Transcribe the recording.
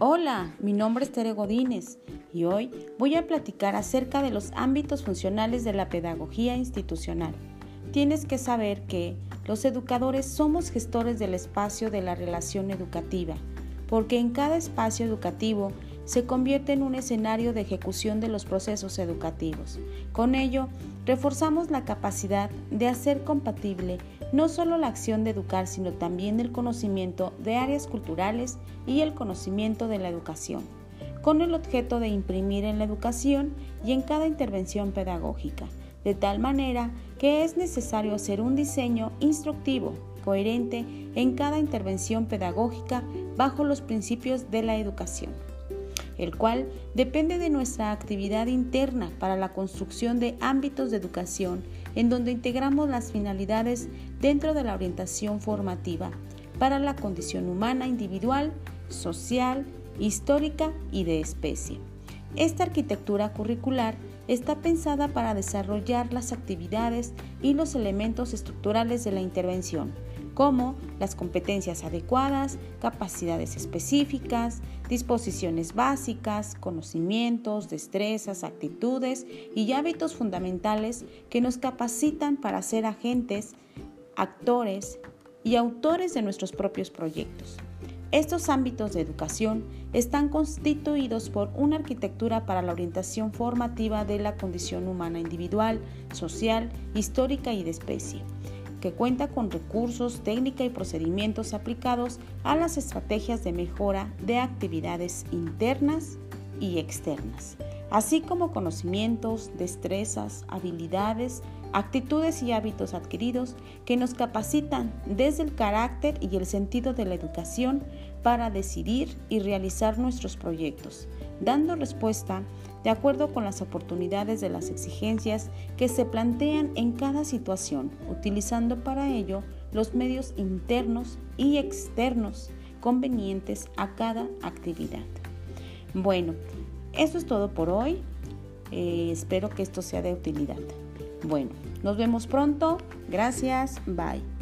Hola, mi nombre es Tere Godínez y hoy voy a platicar acerca de los ámbitos funcionales de la pedagogía institucional. Tienes que saber que los educadores somos gestores del espacio de la relación educativa, porque en cada espacio educativo se convierte en un escenario de ejecución de los procesos educativos. Con ello, reforzamos la capacidad de hacer compatible no solo la acción de educar, sino también el conocimiento de áreas culturales y el conocimiento de la educación, con el objeto de imprimir en la educación y en cada intervención pedagógica, de tal manera que es necesario hacer un diseño instructivo, coherente en cada intervención pedagógica bajo los principios de la educación el cual depende de nuestra actividad interna para la construcción de ámbitos de educación en donde integramos las finalidades dentro de la orientación formativa para la condición humana individual, social, histórica y de especie. Esta arquitectura curricular está pensada para desarrollar las actividades y los elementos estructurales de la intervención, como las competencias adecuadas, capacidades específicas, disposiciones básicas, conocimientos, destrezas, actitudes y hábitos fundamentales que nos capacitan para ser agentes, actores y autores de nuestros propios proyectos. Estos ámbitos de educación están constituidos por una arquitectura para la orientación formativa de la condición humana individual, social, histórica y de especie que cuenta con recursos, técnica y procedimientos aplicados a las estrategias de mejora de actividades internas y externas, así como conocimientos, destrezas, habilidades, actitudes y hábitos adquiridos que nos capacitan desde el carácter y el sentido de la educación para decidir y realizar nuestros proyectos, dando respuesta de acuerdo con las oportunidades de las exigencias que se plantean en cada situación, utilizando para ello los medios internos y externos convenientes a cada actividad. Bueno, eso es todo por hoy. Eh, espero que esto sea de utilidad. Bueno, nos vemos pronto. Gracias. Bye.